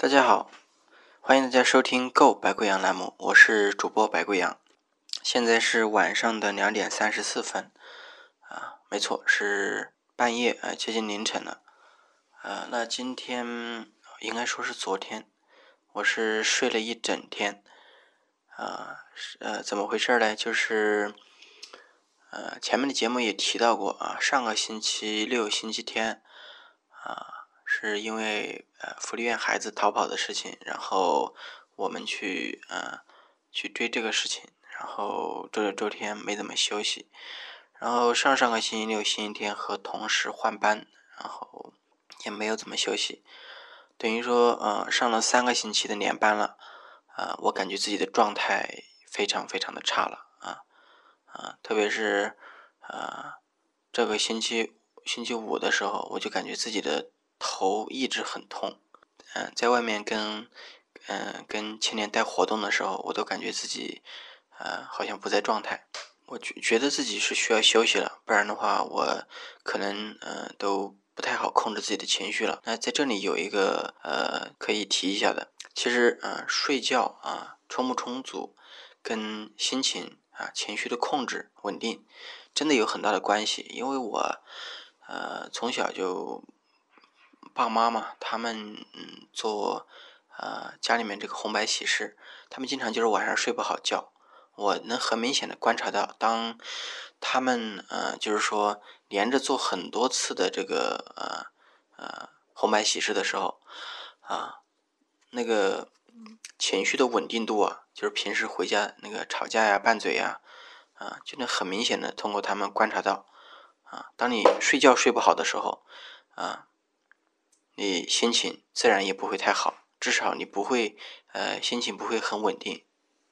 大家好，欢迎大家收听《购白贵阳》栏目，我是主播白贵阳。现在是晚上的两点三十四分，啊，没错，是半夜啊，接近凌晨了。呃，那今天应该说是昨天，我是睡了一整天。啊，呃，怎么回事呢？就是，呃，前面的节目也提到过啊，上个星期六星期天，啊。是因为呃福利院孩子逃跑的事情，然后我们去呃去追这个事情，然后周六周天没怎么休息，然后上上个星期六星期天和同事换班，然后也没有怎么休息，等于说呃上了三个星期的连班了，啊我感觉自己的状态非常非常的差了啊啊特别是啊这个星期星期五的时候，我就感觉自己的。头一直很痛，嗯，在外面跟嗯跟青年带活动的时候，我都感觉自己呃好像不在状态，我觉觉得自己是需要休息了，不然的话我可能呃都不太好控制自己的情绪了。那在这里有一个呃可以提一下的，其实呃睡觉啊充不充足，跟心情啊情绪的控制稳定真的有很大的关系，因为我呃从小就。爸妈嘛，他们嗯做呃家里面这个红白喜事，他们经常就是晚上睡不好觉。我能很明显的观察到，当他们呃就是说连着做很多次的这个呃呃红白喜事的时候，啊那个情绪的稳定度啊，就是平时回家那个吵架呀、拌嘴呀，啊就能很明显的通过他们观察到，啊当你睡觉睡不好的时候，啊。你心情自然也不会太好，至少你不会，呃，心情不会很稳定，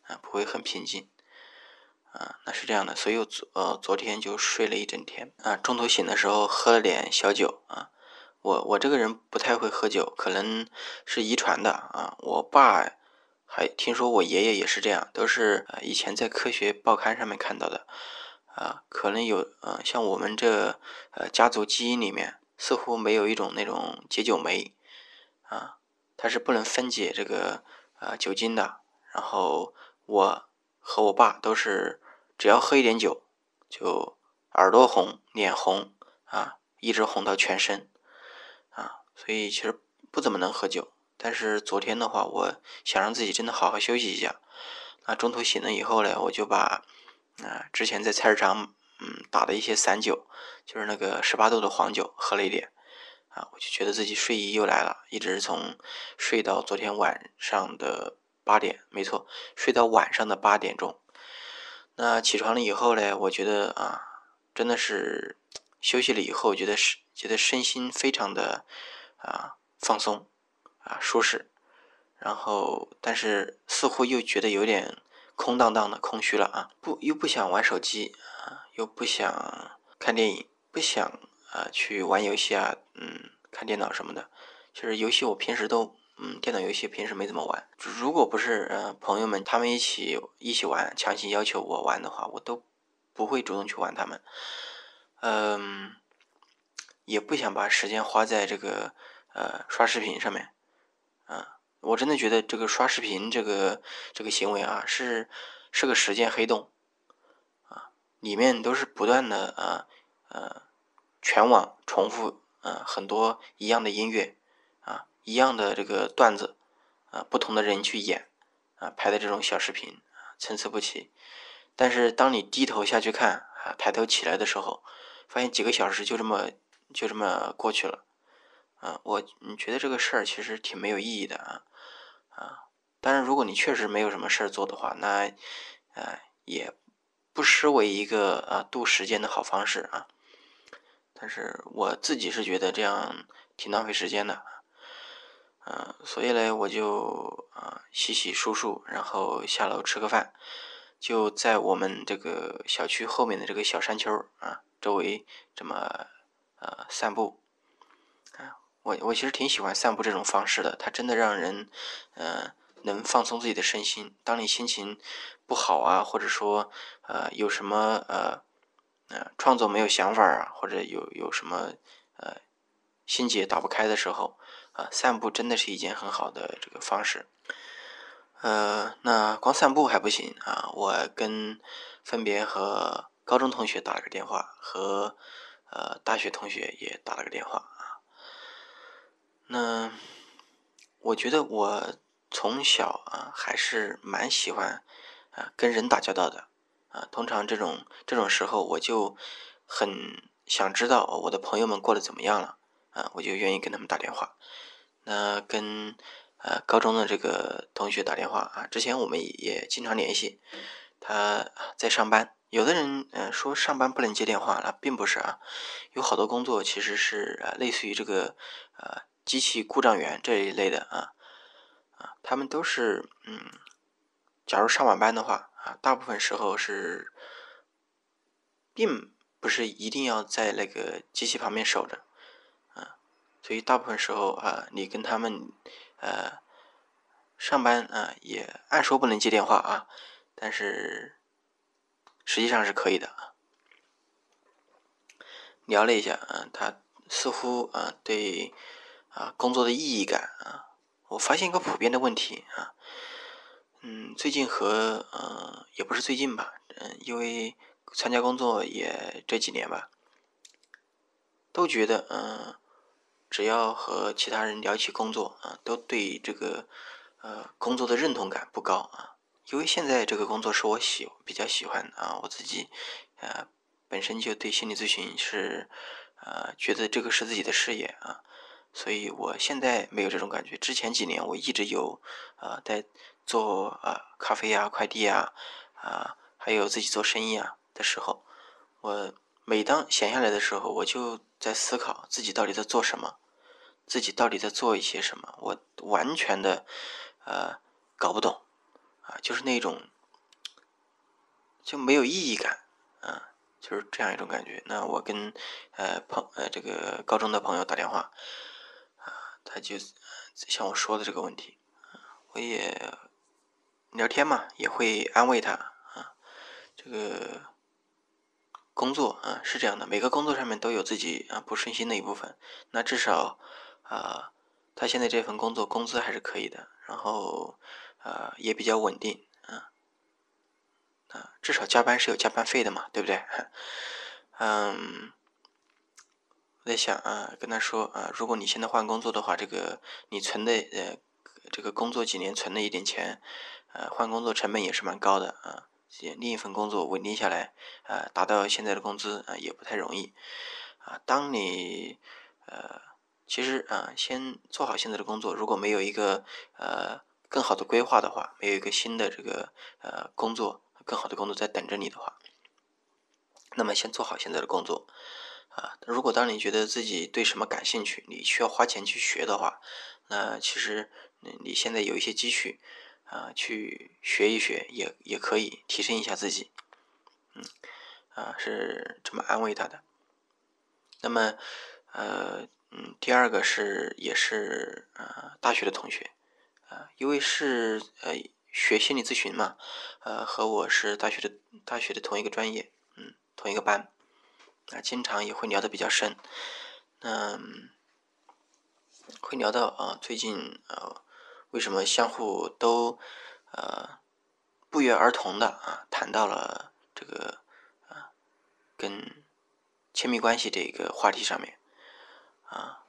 啊，不会很平静，啊，那是这样的。所以我昨呃昨天就睡了一整天，啊，中途醒的时候喝了点小酒，啊，我我这个人不太会喝酒，可能是遗传的，啊，我爸还听说我爷爷也是这样，都是以前在科学报刊上面看到的，啊，可能有，呃，像我们这呃家族基因里面。似乎没有一种那种解酒酶，啊，它是不能分解这个呃酒精的。然后我和我爸都是，只要喝一点酒，就耳朵红、脸红啊，一直红到全身，啊，所以其实不怎么能喝酒。但是昨天的话，我想让自己真的好好休息一下。那中途醒了以后呢，我就把啊之前在菜市场。嗯，打的一些散酒，就是那个十八度的黄酒，喝了一点，啊，我就觉得自己睡意又来了，一直从睡到昨天晚上的八点，没错，睡到晚上的八点钟。那起床了以后呢，我觉得啊，真的是休息了以后，觉得是觉得身心非常的啊放松啊舒适，然后但是似乎又觉得有点空荡荡的空虚了啊，不又不想玩手机啊。又不想看电影，不想啊去玩游戏啊，嗯，看电脑什么的。其实游戏我平时都，嗯，电脑游戏平时没怎么玩。如果不是呃朋友们他们一起一起玩，强行要求我玩的话，我都不会主动去玩他们。嗯，也不想把时间花在这个呃刷视频上面。啊，我真的觉得这个刷视频这个这个行为啊，是是个时间黑洞。里面都是不断的呃呃全网重复呃很多一样的音乐啊一样的这个段子啊不同的人去演啊拍的这种小视频啊参差不齐，但是当你低头下去看啊抬头起来的时候，发现几个小时就这么就这么过去了啊我你觉得这个事儿其实挺没有意义的啊啊当然如果你确实没有什么事儿做的话，那呃也。不失为一个啊度时间的好方式啊，但是我自己是觉得这样挺浪费时间的，嗯，所以呢，我就啊洗洗漱漱，然后下楼吃个饭，就在我们这个小区后面的这个小山丘啊周围这么呃散步，啊，我我其实挺喜欢散步这种方式的，它真的让人嗯。能放松自己的身心。当你心情不好啊，或者说呃有什么呃呃创作没有想法啊，或者有有什么呃心结打不开的时候啊，散步真的是一件很好的这个方式。呃，那光散步还不行啊，我跟分别和高中同学打了个电话，和呃大学同学也打了个电话啊。那我觉得我从小啊还是蛮喜欢跟人打交道的啊，通常这种这种时候我就很想知道我的朋友们过得怎么样了啊，我就愿意跟他们打电话。那跟呃高中的这个同学打电话啊，之前我们也经常联系，他在上班。有的人嗯说上班不能接电话，那并不是啊，有好多工作其实是呃类似于这个呃机器故障员这一类的啊啊，他们都是嗯，假如上晚班的话啊，大部分时候是并不是一定要在那个机器旁边守着啊，所以大部分时候啊，你跟他们呃上班啊也按说不能接电话啊，但是。实际上是可以的啊。聊了一下啊，他似乎啊对啊工作的意义感啊，我发现一个普遍的问题啊，嗯，最近和呃也不是最近吧，嗯，因为参加工作也这几年吧，都觉得嗯，只要和其他人聊起工作啊，都对这个呃工作的认同感不高啊。因为现在这个工作是我喜比较喜欢啊，我自己呃本身就对心理咨询是呃觉得这个是自己的事业啊，所以我现在没有这种感觉。之前几年我一直有呃在做呃咖啡啊、快递啊啊，还有自己做生意啊的时候，我每当闲下来的时候，我就在思考自己到底在做什么，自己到底在做一些什么，我完全的呃搞不懂。啊，就是那种就没有意义感，啊，就是这样一种感觉。那我跟呃朋呃这个高中的朋友打电话，啊，他就像我说的这个问题，我也聊天嘛，也会安慰他啊。这个工作啊是这样的，每个工作上面都有自己啊不顺心的一部分。那至少啊，他现在这份工作工资还是可以的，然后。啊，也比较稳定，啊，啊，至少加班是有加班费的嘛，对不对？嗯，我在想啊，跟他说啊，如果你现在换工作的话，这个你存的呃，这个工作几年存的一点钱，呃，换工作成本也是蛮高的啊。另一份工作稳定下来，啊，达到现在的工资啊，也不太容易啊。当你呃，其实啊，先做好现在的工作，如果没有一个呃。更好的规划的话，没有一个新的这个呃工作，更好的工作在等着你的话，那么先做好现在的工作啊。如果当你觉得自己对什么感兴趣，你需要花钱去学的话，那其实你现在有一些积蓄啊，去学一学也也可以提升一下自己。嗯，啊是这么安慰他的。那么呃嗯，第二个是也是呃大学的同学。啊，因为是呃学心理咨询嘛，呃和我是大学的大学的同一个专业，嗯，同一个班，啊，经常也会聊得比较深，嗯，会聊到啊最近呃为什么相互都呃不约而同的啊谈到了这个啊跟亲密关系这个话题上面，啊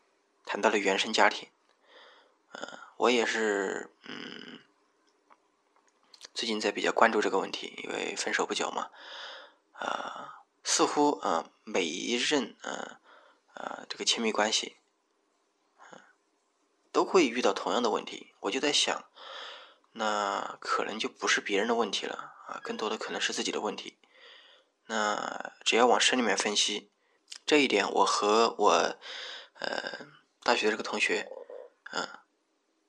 谈到了原生家庭，嗯。我也是，嗯，最近在比较关注这个问题，因为分手不久嘛，啊，似乎啊每一任啊啊这个亲密关系，都会遇到同样的问题。我就在想，那可能就不是别人的问题了啊，更多的可能是自己的问题。那只要往深里面分析，这一点我和我呃大学这个同学，嗯。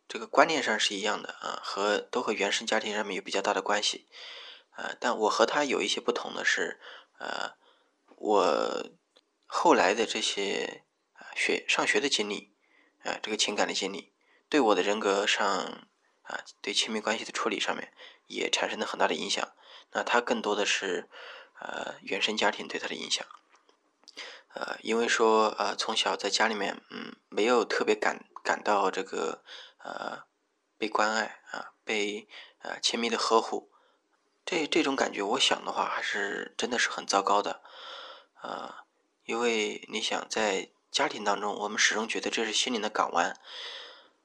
这个观念上是一样的啊，和都和原生家庭上面有比较大的关系，啊，但我和他有一些不同的是，呃，我后来的这些学上学的经历，啊，这个情感的经历，对我的人格上啊，对亲密关系的处理上面也产生了很大的影响。那他更多的是呃原生家庭对他的影响，呃，因为说呃从小在家里面嗯没有特别感感到这个呃被关爱啊，被呃亲密的呵护，这这种感觉，我想的话还是真的是很糟糕的，呃，因为你想在家庭当中，我们始终觉得这是心灵的港湾，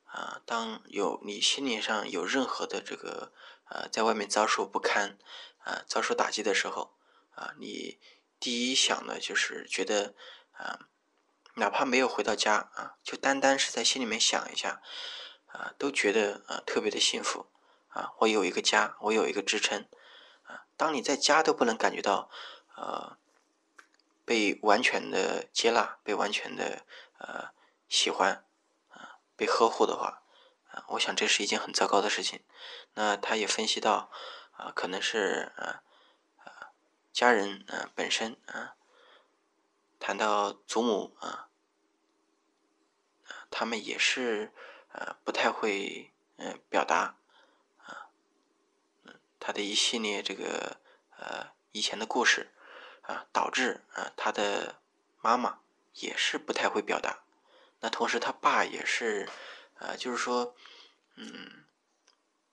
啊，当有你心灵上有任何的这个呃在外面遭受不堪啊遭受打击的时候啊，你第一想的就是觉得啊。哪怕没有回到家啊，就单单是在心里面想一下，啊，都觉得啊特别的幸福啊！我有一个家，我有一个支撑啊！当你在家都不能感觉到呃被完全的接纳、被完全的呃喜欢啊、被呵护的话啊，我想这是一件很糟糕的事情。那他也分析到啊，可能是啊家人啊本身啊。谈到祖母啊，他们也是呃不太会嗯表达啊，嗯他的一系列这个呃以前的故事啊，导致啊他的妈妈也是不太会表达。那同时他爸也是啊，就是说嗯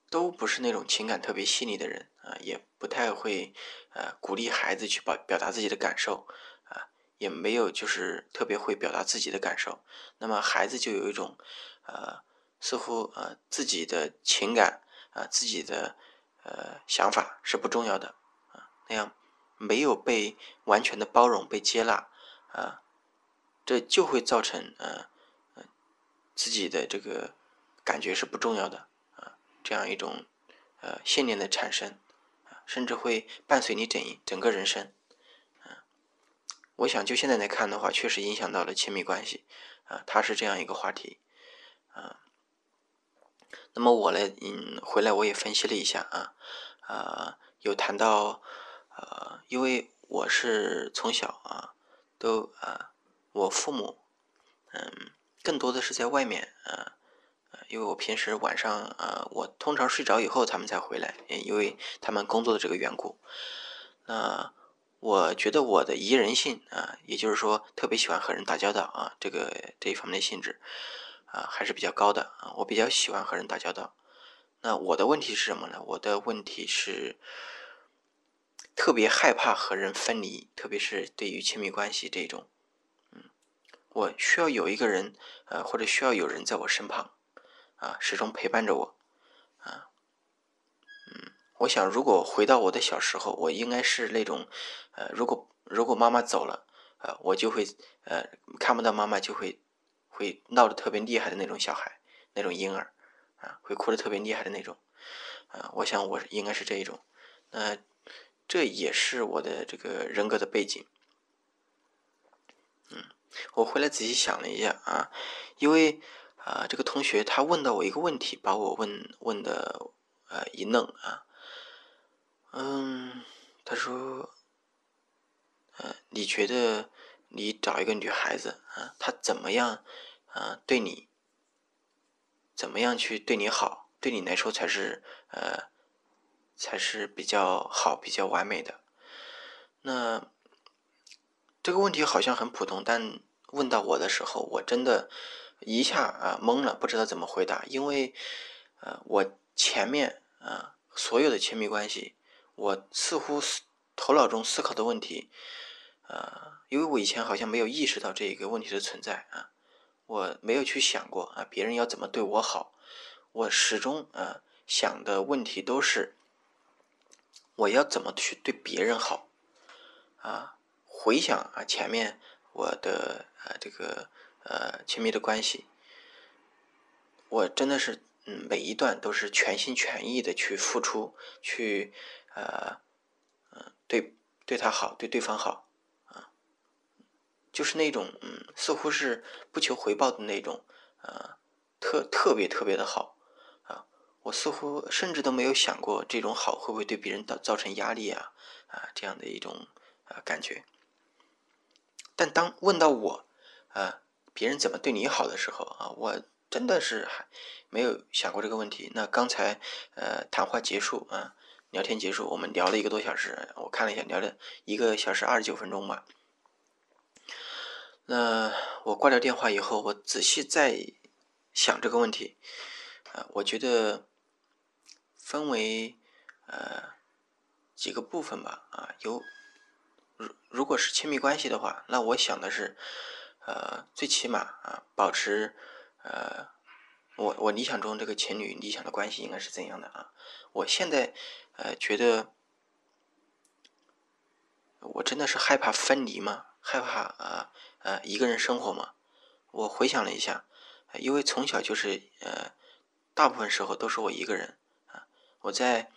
都不是那种情感特别细腻的人啊，也不太会呃鼓励孩子去表表达自己的感受啊。也没有就是特别会表达自己的感受，那么孩子就有一种，呃，似乎呃自己的情感啊，自己的呃想法是不重要的啊，那样没有被完全的包容、被接纳啊，这就会造成呃自己的这个感觉是不重要的啊，这样一种呃信念的产生啊，甚至会伴随你整整个人生。啊我想，就现在来看的话，确实影响到了亲密关系，啊，它是这样一个话题，啊，那么我呢，嗯，回来我也分析了一下，啊，啊，有谈到，呃，因为我是从小啊，都啊，我父母，嗯，更多的是在外面，啊，因为我平时晚上，啊，我通常睡着以后他们才回来，因为他们工作的这个缘故，那。我觉得我的宜人性啊，也就是说特别喜欢和人打交道啊，这个这一方面的性质啊还是比较高的啊。我比较喜欢和人打交道。那我的问题是什么呢？我的问题是特别害怕和人分离，特别是对于亲密关系这种，嗯，我需要有一个人呃，或者需要有人在我身旁啊，始终陪伴着我啊。嗯我想，如果回到我的小时候，我应该是那种，呃，如果如果妈妈走了，呃，我就会，呃，看不到妈妈就会，会闹得特别厉害的那种小孩，那种婴儿，啊，会哭得特别厉害的那种，啊，我想我应该是这一种，那这也是我的这个人格的背景，嗯，我回来仔细想了一下啊，因为啊，这个同学他问到我一个问题，把我问问的呃一愣啊。嗯，他说，呃，你觉得你找一个女孩子啊，她怎么样啊？对你，怎么样去对你好？对你来说才是呃，才是比较好、比较完美的。那这个问题好像很普通，但问到我的时候，我真的一下啊懵了，不知道怎么回答，因为呃，我前面啊所有的亲密关系。我似乎头脑中思考的问题，呃，因为我以前好像没有意识到这一个问题的存在啊，我没有去想过啊，别人要怎么对我好，我始终啊想的问题都是我要怎么去对别人好啊。回想啊前面我的呃这个呃亲密的关系，我真的是嗯每一段都是全心全意的去付出去。呃，嗯，对，对他好，对对方好，啊，就是那种，嗯，似乎是不求回报的那种，呃，特特别特别的好，我似乎甚至都没有想过这种好会不会对别人造造成压力啊，啊，这样的一种啊感觉。但当问到我，啊，别人怎么对你好的时候，啊，我真的是还没有想过这个问题。那刚才，呃，谈话结束，啊。聊天结束，我们聊了一个多小时。我看了一下，聊了一个小时二十九分钟吧。那我挂掉电话以后，我仔细再想这个问题，啊，我觉得分为呃几个部分吧，啊，有如如果是亲密关系的话，那我想的是，呃，最起码啊，保持呃，我我理想中这个情侣理想的关系应该是怎样的啊？我现在呃觉得，我真的是害怕分离吗？害怕啊呃一个人生活吗？我回想了一下。因为从小就是呃，大部分时候都是我一个人。我在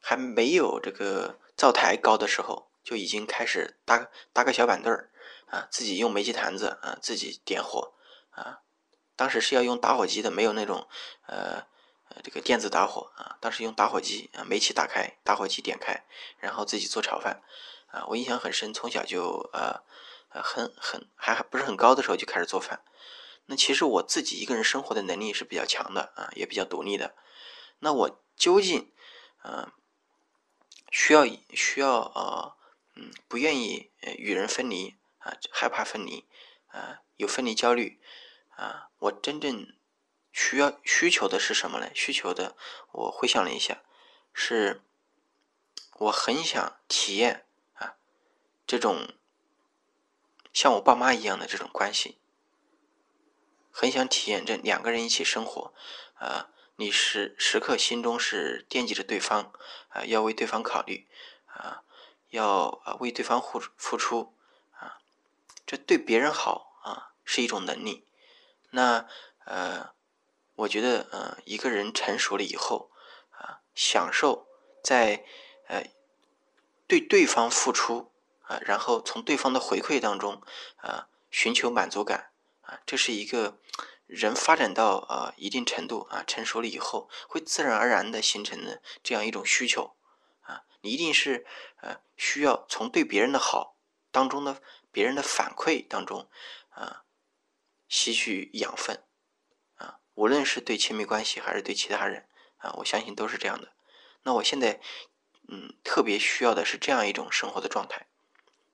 还没有这个灶台高的时候，就已经开始搭搭个小板凳儿啊，自己用煤气坛子啊，自己点火啊。当时是要用打火机的，没有那种呃这个电子打火啊。当时用打火机啊，煤气打开，打火机点开，然后自己做炒饭啊。我印象很深，从小就呃呃很很还还不是很高的时候就开始做饭。那其实我自己一个人生活的能力是比较强的啊，也比较独立的。那我究竟，嗯，需要需要呃，嗯，不愿意与人分离啊，害怕分离啊，有分离焦虑啊，我真正需要需求的是什么呢？需求的，我回想了一下，是我很想体验啊，这种像我爸妈一样的这种关系。很想体验这两个人一起生活，啊，你时时刻心中是惦记着对方，啊，要为对方考虑，啊，要啊为对方付付出，啊，这对别人好啊是一种能力。那呃，我觉得呃一个人成熟了以后，啊，享受在呃对对方付出，啊，然后从对方的回馈当中，啊，寻求满足感。啊，这是一个人发展到啊一定程度啊成熟了以后，会自然而然的形成的这样一种需求啊，你一定是呃需要从对别人的好当中的别人的反馈当中啊吸取养分啊，无论是对亲密关系还是对其他人啊，我相信都是这样的。那我现在嗯特别需要的是这样一种生活的状态，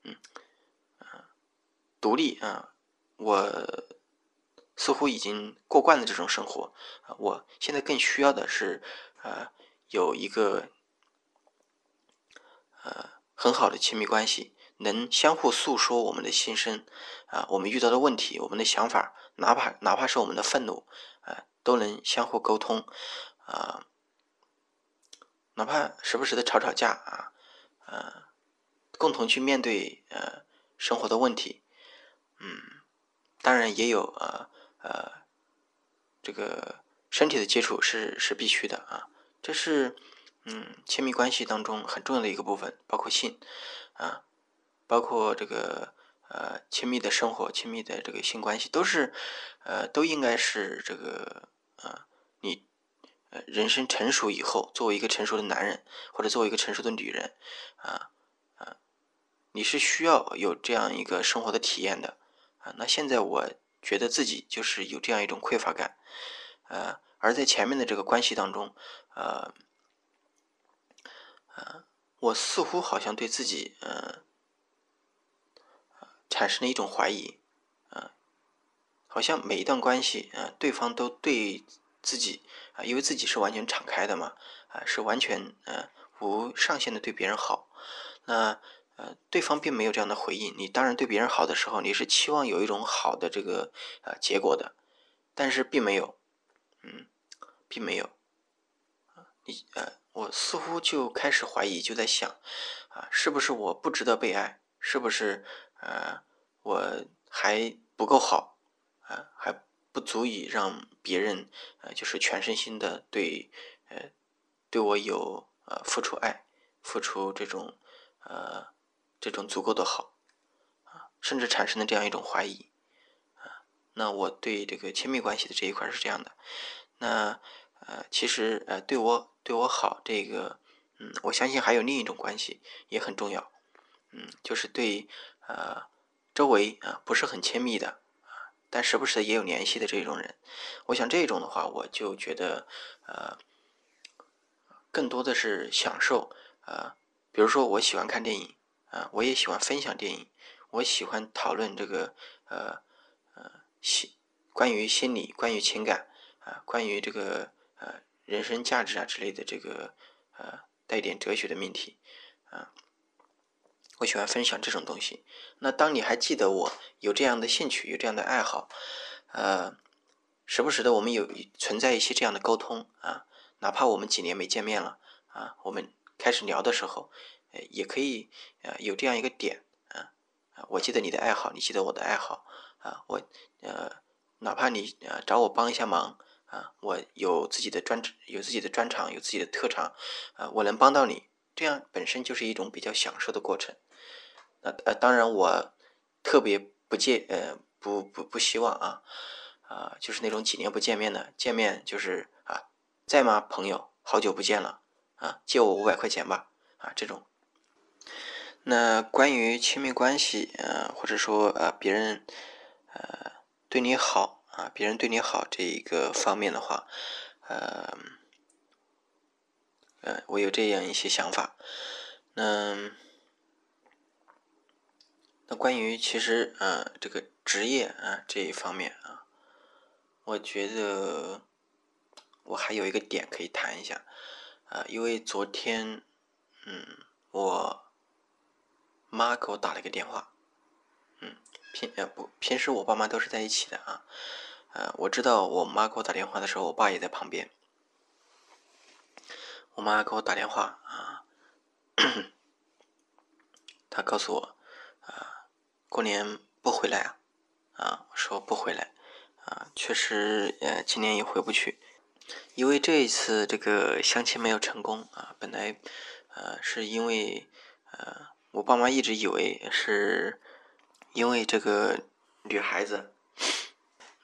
嗯嗯，独立啊。我似乎已经过惯了这种生活！我现在更需要的是，呃，有一个呃很好的亲密关系，能相互诉说我们的心声啊，我们遇到的问题，我们的想法，哪怕哪怕是我们的愤怒啊，都能相互沟通啊，哪怕时不时的吵吵架啊，呃，共同去面对呃生活的问题，嗯。当然也有呃呃，这个身体的接触是是必须的啊，这是嗯亲密关系当中很重要的一个部分，包括性啊，包括这个呃亲密的生活、亲密的这个性关系，都是呃都应该是这个呃你呃人生成熟以后，作为一个成熟的男人或者作为一个成熟的女人啊啊，你是需要有这样一个生活的体验的。啊，那现在我觉得自己就是有这样一种匮乏感，呃，而在前面的这个关系当中，呃，呃，我似乎好像对自己，呃，产生了一种怀疑，啊，好像每一段关系，啊，对方都对自己，啊，因为自己是完全敞开的嘛，啊，是完全，呃，无上限的对别人好，那。呃，对方并没有这样的回应。你当然对别人好的时候，你是期望有一种好的这个呃结果的，但是并没有，嗯，并没有。你呃，我似乎就开始怀疑，就在想，啊，是不是我不值得被爱？是不是呃我还不够好？啊，还不足以让别人呃就是全身心的对呃对我有呃付出爱，付出这种呃。这种足够的好，啊，甚至产生了这样一种怀疑，啊，那我对这个亲密关系的这一块是这样的，那呃，其实呃，对我对我好这个，嗯，我相信还有另一种关系也很重要，嗯，就是对呃周围啊不是很亲密的啊，但时不时的也有联系的这种人，我想这种的话，我就觉得呃，更多的是享受，呃，比如说我喜欢看电影。啊，我也喜欢分享电影，我喜欢讨论这个呃呃心关于心理、关于情感啊，关于这个呃人生价值啊之类的这个呃带点哲学的命题啊，我喜欢分享这种东西。那当你还记得我有这样的兴趣，有这样的爱好，呃，时不时的我们有存在一些这样的沟通啊，哪怕我们几年没见面了啊，我们开始聊的时候，呃，也可以呃有这样一个点啊啊，我记得你的爱好，你记得我的爱好啊，我呃哪怕你呃找我帮一下忙啊，我有自己的专有自己的专长，有自己的特长啊，我能帮到你，这样本身就是一种比较享受的过程。那呃，当然我特别不介呃不不不希望啊啊，就是那种几年不见面的，见面就是啊在吗朋友，好久不见了啊，借我五百块钱吧啊这种。那关于亲密关系呃或者说呃别人呃对你好啊，别人对你好这一个方面的话，呃呃我有这样一些想法，那。那关于其实呃这个职业啊这一方面啊，我觉得我还有一个点可以谈一下啊，因为昨天嗯我妈给我打了一个电话，嗯平呃不平时我爸妈都是在一起的啊，呃我知道我妈给我打电话的时候，我爸也在旁边，我妈给我打电话啊，她告诉我啊。过年不回来啊？啊，我说不回来啊，确实，呃，今年也回不去，因为这一次这个相亲没有成功啊。本来，呃，是因为，呃，我爸妈一直以为是因为这个女孩子，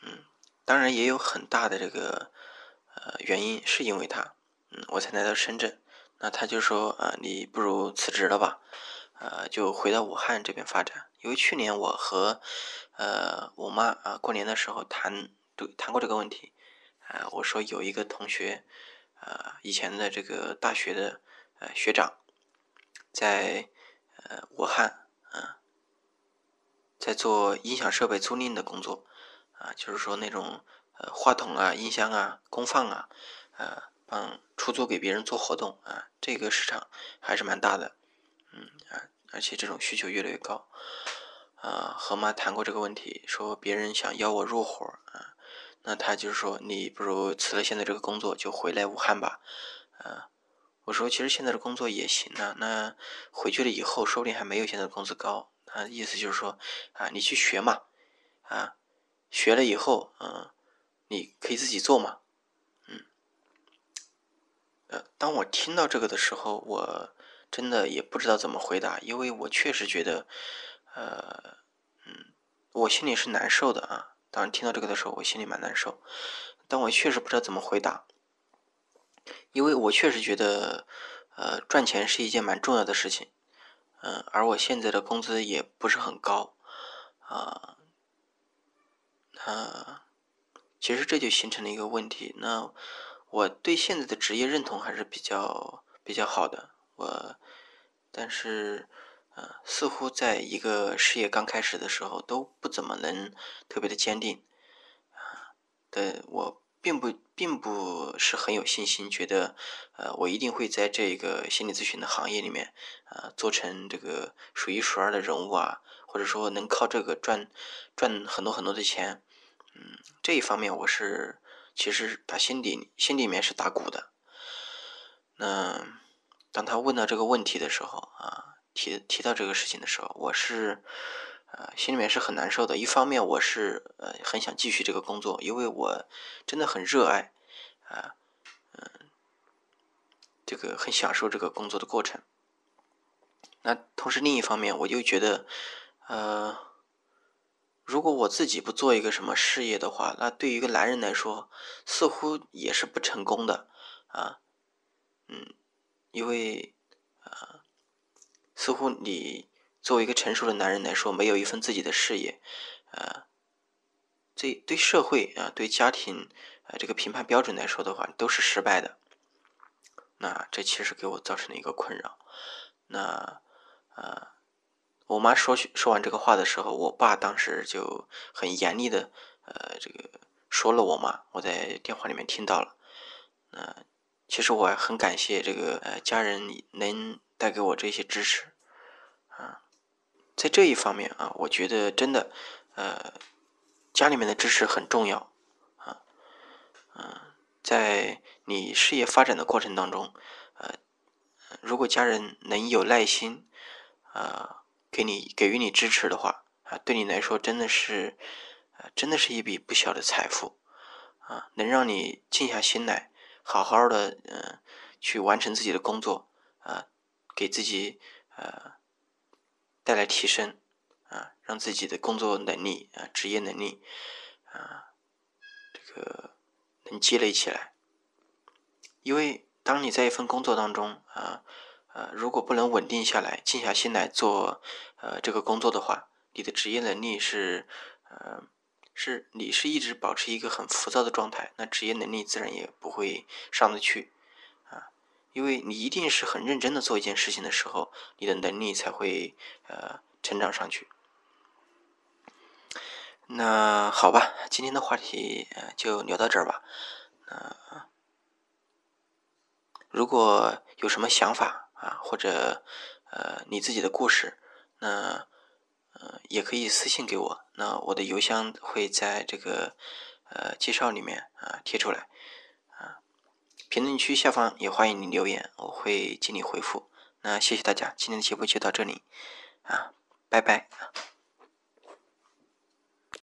嗯，当然也有很大的这个，呃，原因是因为她，嗯，我才来到深圳。那他就说啊，你不如辞职了吧，呃，就回到武汉这边发展。因为去年我和呃我妈啊过年的时候谈谈过这个问题，啊我说有一个同学，呃以前的这个大学的呃学长，在呃武汉啊，在做音响设备租赁的工作，啊就是说那种呃话筒啊音箱啊功放啊，呃帮出租给别人做活动啊这个市场还是蛮大的，嗯啊而且这种需求越来越高。啊，和妈谈过这个问题，说别人想邀我入伙啊，那他就是说，你不如辞了现在这个工作，就回来武汉吧。啊，我说其实现在的工作也行啊，那回去了以后，说不定还没有现在的工资高。他意思就是说，啊，你去学嘛，啊，学了以后，嗯，你可以自己做嘛，嗯。呃，当我听到这个的时候，我真的也不知道怎么回答，因为我确实觉得。呃，嗯，我心里是难受的啊。当然，听到这个的时候，我心里蛮难受。但我确实不知道怎么回答，因为我确实觉得，呃，赚钱是一件蛮重要的事情。嗯，而我现在的工资也不是很高，啊，那其实这就形成了一个问题。那我对现在的职业认同还是比较比较好的。我，但是。呃，似乎在一个事业刚开始的时候都不怎么能特别的坚定，啊，的我并不并不是很有信心，觉得呃我一定会在这个心理咨询的行业里面啊做成这个数一数二的人物啊，或者说能靠这个赚赚很多很多的钱，嗯，这一方面我是其实打心底心里面是打鼓的。那当他问到这个问题的时候啊。提提到这个事情的时候，我是呃心里面是很难受的。一方面，我是呃很想继续这个工作，因为我真的很热爱啊，嗯，这个很享受这个工作的过程。那同时，另一方面，我又觉得，呃，如果我自己不做一个什么事业的话，那对于一个男人来说，似乎也是不成功的啊，嗯，因为啊。似乎你作为一个成熟的男人来说，没有一份自己的事业，啊，这对社会啊，对家庭啊这个评判标准来说的话，都是失败的。那这其实给我造成了一个困扰。那啊，我妈说说完这个话的时候，我爸当时就很严厉的呃这个说了我妈，我在电话里面听到了。呃，其实我很感谢这个呃家人能带给我这些支持，在这一方面啊，我觉得真的呃家里面的支持很重要啊，嗯，在你事业发展的过程当中，呃，如果家人能有耐心啊，给你给予你支持的话啊，对你来说真的是呃真的是一笔不小的财富啊，能让你静下心来。好好的，嗯，去完成自己的工作，啊，给自己呃带来提升，啊，让自己的工作能力啊、职业能力啊，这个能积累起来。因为当你在一份工作当中啊，呃，如果不能稳定下来、静下心来做呃这个工作的话，你的职业能力是呃。是你是一直保持一个很浮躁的状态，那职业能力自然也不会上得去，因为你一定是很认真的做一件事情的时候，你的能力才会呃成长上去。那好吧，今天的话题就聊到这儿吧。那，如果有什么想法啊，或者呃你自己的故事，那。呃，也可以私信给我，那我的邮箱会在这个呃介绍里面啊贴出来，评论区下方也欢迎你留言，我会尽力回复。那谢谢大家，今天的节目就到这里啊，拜拜。